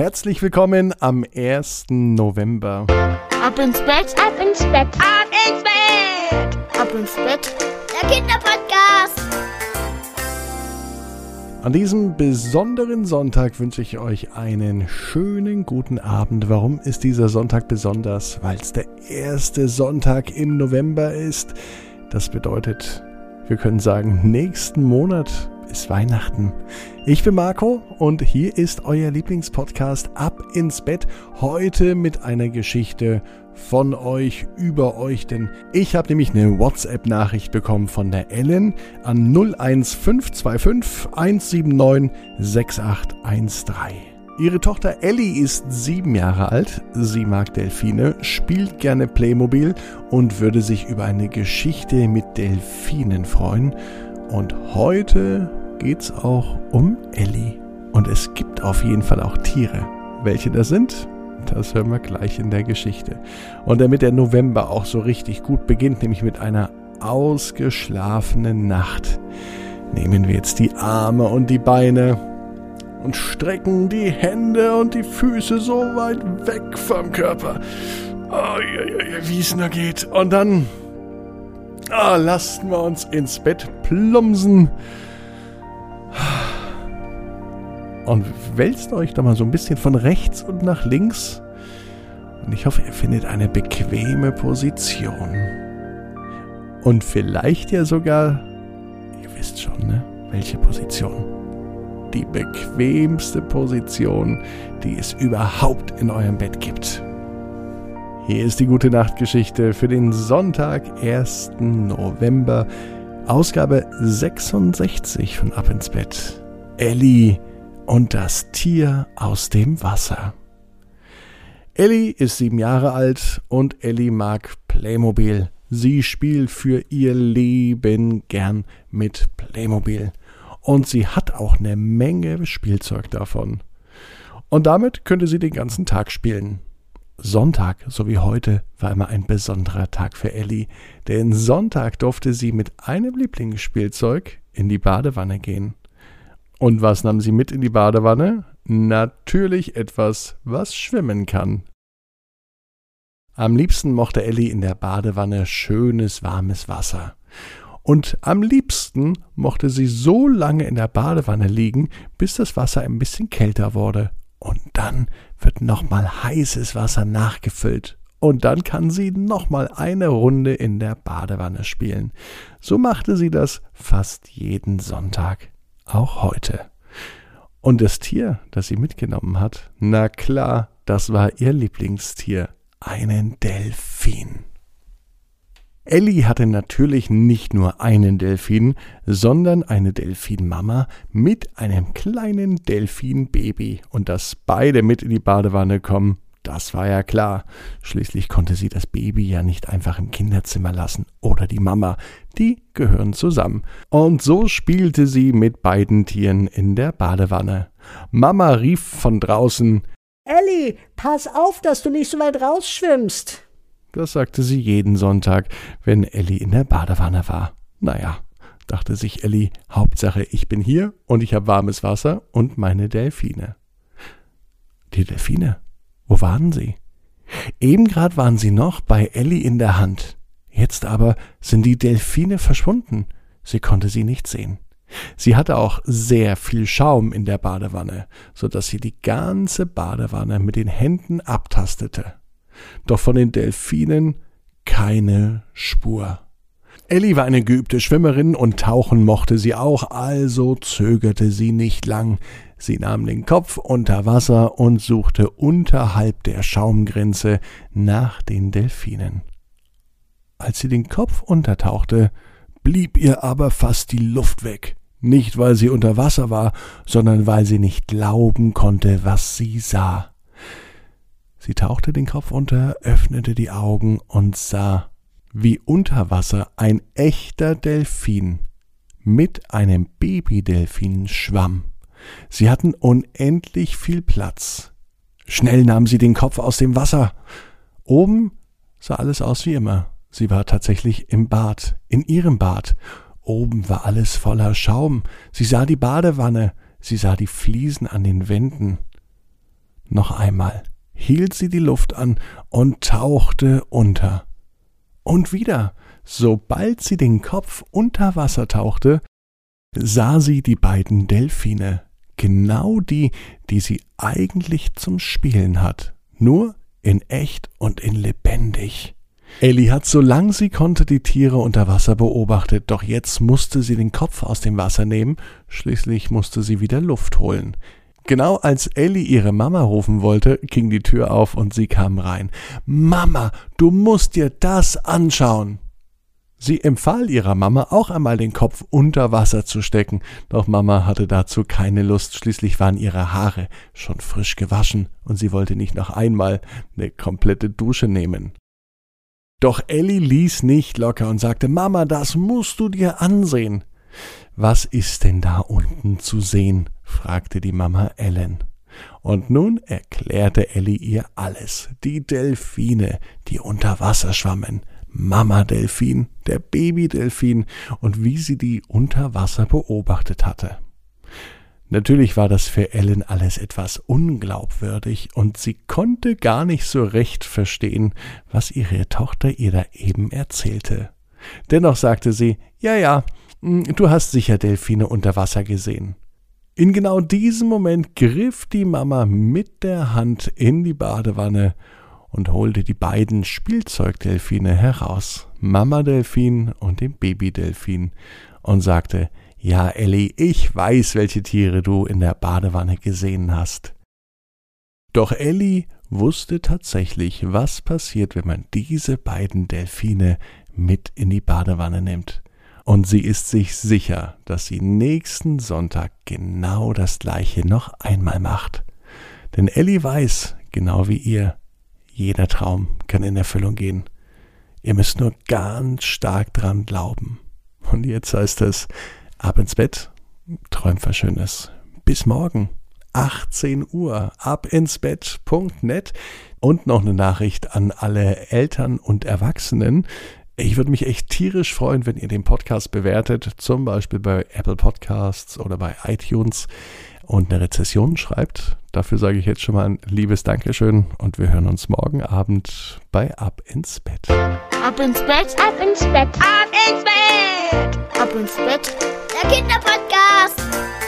Herzlich willkommen am 1. November. Ab ins Bett, ab ins Bett, ab ins Bett, ab ins Bett. Der Kinderpodcast. An diesem besonderen Sonntag wünsche ich euch einen schönen guten Abend. Warum ist dieser Sonntag besonders? Weil es der erste Sonntag im November ist. Das bedeutet, wir können sagen, nächsten Monat ist Weihnachten. Ich bin Marco und hier ist euer Lieblingspodcast Ab ins Bett. Heute mit einer Geschichte von euch, über euch, denn ich habe nämlich eine WhatsApp-Nachricht bekommen von der Ellen an 01525 179 6813. Ihre Tochter Ellie ist sieben Jahre alt, sie mag Delfine, spielt gerne Playmobil und würde sich über eine Geschichte mit Delfinen freuen. Und heute geht's auch um Ellie. Und es gibt auf jeden Fall auch Tiere. Welche das sind, das hören wir gleich in der Geschichte. Und damit der November auch so richtig gut beginnt, nämlich mit einer ausgeschlafenen Nacht, nehmen wir jetzt die Arme und die Beine und strecken die Hände und die Füße so weit weg vom Körper, wie es nur geht. Und dann oh, lassen wir uns ins Bett plumpsen und wälzt euch da mal so ein bisschen von rechts und nach links. Und ich hoffe, ihr findet eine bequeme Position. Und vielleicht ja sogar, ihr wisst schon, ne? Welche Position? Die bequemste Position, die es überhaupt in eurem Bett gibt. Hier ist die gute Nachtgeschichte für den Sonntag, 1. November, Ausgabe 66 von Ab ins Bett. Ellie und das Tier aus dem Wasser. Ellie ist sieben Jahre alt und Ellie mag Playmobil. Sie spielt für ihr Leben gern mit Playmobil. Und sie hat auch eine Menge Spielzeug davon. Und damit könnte sie den ganzen Tag spielen. Sonntag, so wie heute, war immer ein besonderer Tag für Ellie, denn Sonntag durfte sie mit einem Lieblingsspielzeug in die Badewanne gehen. Und was nahm sie mit in die Badewanne? Natürlich etwas, was schwimmen kann. Am liebsten mochte Ellie in der Badewanne schönes, warmes Wasser. Und am liebsten mochte sie so lange in der Badewanne liegen, bis das Wasser ein bisschen kälter wurde. Und dann wird nochmal heißes Wasser nachgefüllt. Und dann kann sie nochmal eine Runde in der Badewanne spielen. So machte sie das fast jeden Sonntag auch heute. Und das Tier, das sie mitgenommen hat, na klar, das war ihr Lieblingstier, einen Delfin. Ellie hatte natürlich nicht nur einen Delfin, sondern eine Delfinmama mit einem kleinen Delfinbaby. Und dass beide mit in die Badewanne kommen, das war ja klar. Schließlich konnte sie das Baby ja nicht einfach im Kinderzimmer lassen oder die Mama. Die gehören zusammen. Und so spielte sie mit beiden Tieren in der Badewanne. Mama rief von draußen Elli, pass auf, dass du nicht so weit rausschwimmst. Das sagte sie jeden Sonntag, wenn Elli in der Badewanne war. Naja, dachte sich Elli, Hauptsache ich bin hier und ich habe warmes Wasser und meine Delfine. Die Delfine? Wo waren sie? Eben grad waren sie noch bei Ellie in der Hand. Jetzt aber sind die Delfine verschwunden. Sie konnte sie nicht sehen. Sie hatte auch sehr viel Schaum in der Badewanne, so dass sie die ganze Badewanne mit den Händen abtastete. Doch von den Delfinen keine Spur. Ellie war eine geübte Schwimmerin und tauchen mochte sie auch, also zögerte sie nicht lang. Sie nahm den Kopf unter Wasser und suchte unterhalb der Schaumgrenze nach den Delfinen. Als sie den Kopf untertauchte, blieb ihr aber fast die Luft weg. Nicht weil sie unter Wasser war, sondern weil sie nicht glauben konnte, was sie sah. Sie tauchte den Kopf unter, öffnete die Augen und sah wie unter Wasser ein echter Delfin mit einem Babydelfin schwamm. Sie hatten unendlich viel Platz. Schnell nahm sie den Kopf aus dem Wasser. Oben sah alles aus wie immer. Sie war tatsächlich im Bad, in ihrem Bad. Oben war alles voller Schaum. Sie sah die Badewanne, sie sah die Fliesen an den Wänden. Noch einmal hielt sie die Luft an und tauchte unter. Und wieder, sobald sie den Kopf unter Wasser tauchte, sah sie die beiden Delfine, genau die, die sie eigentlich zum Spielen hat, nur in echt und in lebendig. Ellie hat so lang sie konnte die Tiere unter Wasser beobachtet, doch jetzt musste sie den Kopf aus dem Wasser nehmen, schließlich musste sie wieder Luft holen. Genau als Ellie ihre Mama rufen wollte, ging die Tür auf und sie kam rein. Mama, du musst dir das anschauen. Sie empfahl ihrer Mama auch einmal den Kopf unter Wasser zu stecken, doch Mama hatte dazu keine Lust, schließlich waren ihre Haare schon frisch gewaschen und sie wollte nicht noch einmal eine komplette Dusche nehmen. Doch Ellie ließ nicht locker und sagte, Mama, das musst du dir ansehen. Was ist denn da unten zu sehen? fragte die Mama Ellen. Und nun erklärte Ellie ihr alles. Die Delfine, die unter Wasser schwammen, Mama-Delfin, der Baby-Delfin und wie sie die unter Wasser beobachtet hatte. Natürlich war das für Ellen alles etwas unglaubwürdig und sie konnte gar nicht so recht verstehen, was ihre Tochter ihr da eben erzählte. Dennoch sagte sie, ja, ja, hm, du hast sicher Delfine unter Wasser gesehen. In genau diesem Moment griff die Mama mit der Hand in die Badewanne und holte die beiden Spielzeugdelfine heraus, Mama Delfin und den Babydelfin, und sagte, ja, Ellie, ich weiß, welche Tiere du in der Badewanne gesehen hast. Doch Ellie wusste tatsächlich, was passiert, wenn man diese beiden Delfine mit in die Badewanne nimmt. Und sie ist sich sicher, dass sie nächsten Sonntag genau das gleiche noch einmal macht. Denn Ellie weiß, genau wie ihr, jeder Traum kann in Erfüllung gehen. Ihr müsst nur ganz stark dran glauben. Und jetzt heißt es, ab ins Bett, träumt was Schönes. Bis morgen, 18 Uhr, abinsbett.net. Und noch eine Nachricht an alle Eltern und Erwachsenen. Ich würde mich echt tierisch freuen, wenn ihr den Podcast bewertet, zum Beispiel bei Apple Podcasts oder bei iTunes und eine Rezession schreibt. Dafür sage ich jetzt schon mal ein liebes Dankeschön und wir hören uns morgen Abend bei Ab ins Bett. Ab ins Bett, ab ins Bett, ab ins Bett, ab ins Bett, der Kinderpodcast.